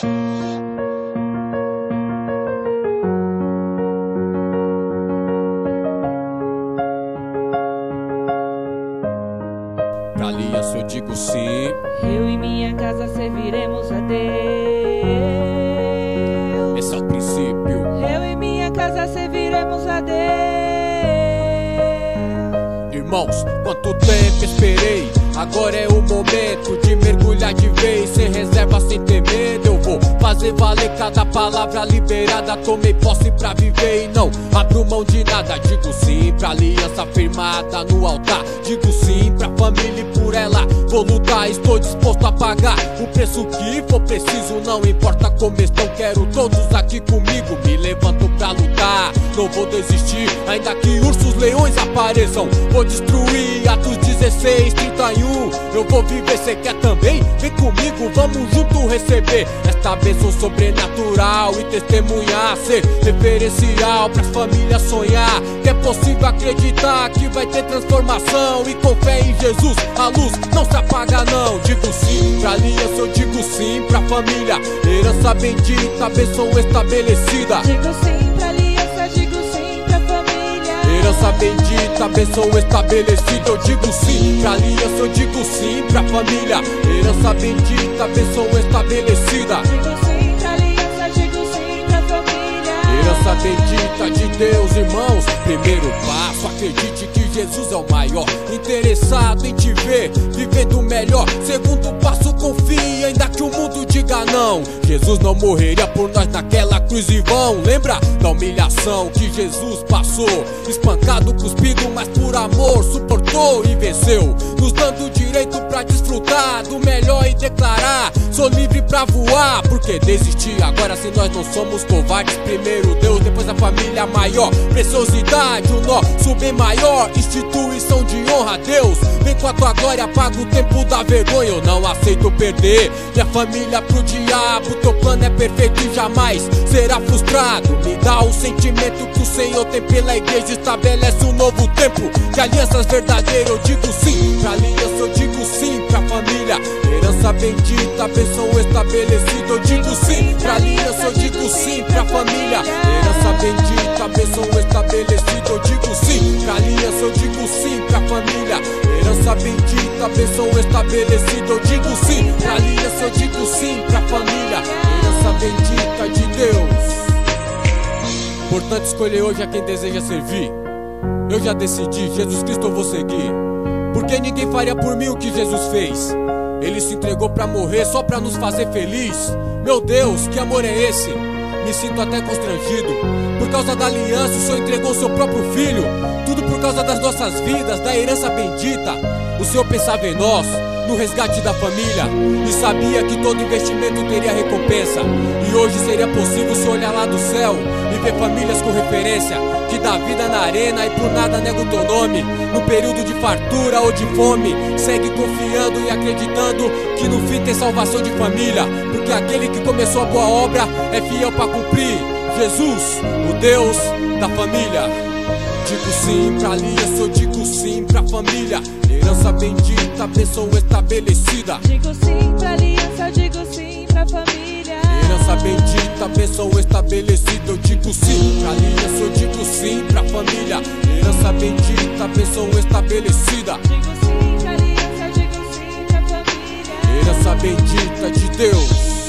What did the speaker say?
Pra aliança eu digo sim. Eu e minha casa serviremos a Deus. Esse é o princípio. Eu e minha casa serviremos a Deus. Irmãos, quanto tempo esperei. Agora é o momento de mergulhar de vez, sem reserva, sem vou fazer valer cada palavra liberada. Tomei posse pra viver e não abro mão de nada. Digo sim pra aliança firmada no altar. Digo sim pra família e por ela vou lutar. Estou disposto a pagar o preço que for preciso. Não importa como estão, quero todos aqui comigo. Me levanto pra lutar, não vou desistir. Ainda que ursos, leões apareçam, vou destruir. Atos 16, 31. Eu vou viver, cê quer também? Vem comigo, vamos junto receber esta bênção sobrenatural e testemunhar. Ser referencial pra família sonhar. Que é possível acreditar que vai ter transformação. E com fé em Jesus, a luz não se apaga, não. Digo sim pra aliança, eu digo sim pra família. Herança bendita, bênção estabelecida. Digo sim Herança bendita, bênção estabelecida. Eu digo sim pra aliança, eu digo sim pra família. Herança bendita, bênção estabelecida. Digo sim pra aliança, digo sim pra família. Herança bendita de Deus, irmãos. Primeiro passo, acredite que Jesus é o maior. Interessado em te ver, vivendo melhor. Segundo passo, confie, ainda que o mundo diga não. Jesus não morreria por nós naquela vão. Lembra da humilhação que Jesus passou? Espancado, cuspido, mas por amor suportou e venceu. Nos dando o direito pra desfrutar do melhor e declarar: Sou livre pra voar. Porque desistir agora se nós não somos covardes? Primeiro Deus, depois a família maior. Preciosidade, o nosso bem maior. Instituição de honra, Deus. Vem com a tua glória, apaga o tempo da vergonha. Eu não aceito perder minha família pro diabo. Teu plano é perfeito e jamais será frustrado. Me dá o sentimento que o Senhor tem pela igreja. Estabelece um novo tempo de alianças verdadeiras. Eu digo sim pra aliança, eu Herança bendita, bênção estabelecida. Eu digo sim pra aliança, eu digo sim pra família. Herança bendita, bênção estabelecida. Eu digo sim pra aliança, eu digo sim pra família. Herança bendita, bênção estabelecida. Eu digo sim pra aliança, eu digo sim pra família. Herança bendita de Deus. Portanto, escolher hoje a quem deseja servir. Eu já decidi, Jesus Cristo eu vou seguir. Porque ninguém faria por mim o que Jesus fez. Ele se entregou pra morrer só pra nos fazer feliz. Meu Deus, que amor é esse? Me sinto até constrangido. Por causa da aliança, o Senhor entregou seu próprio filho. Tudo por causa das nossas vidas, da herança bendita. O Senhor pensava em nós, no resgate da família. E sabia que todo investimento teria recompensa. E hoje seria possível se olhar lá do céu e ver famílias com referência. Que dá vida na arena e por nada nega o teu nome. No período de fartura ou de fome, segue confiando e acreditando que no fim tem salvação de família. Porque aquele que começou a boa obra é fiel para cumprir. Jesus, o Deus da família. Digo sim pra aliança, eu digo sim pra família. Herança bendita, bênção estabelecida. Digo sim pra aliança, digo sim pra família. Herança bendita, bênção estabelecida. Eu digo sim pra aliança, eu digo sim pra família. Herança bendita, bênção estabelecida. Digo sim pra aliança, digo sim pra família. Herança bendita de Deus.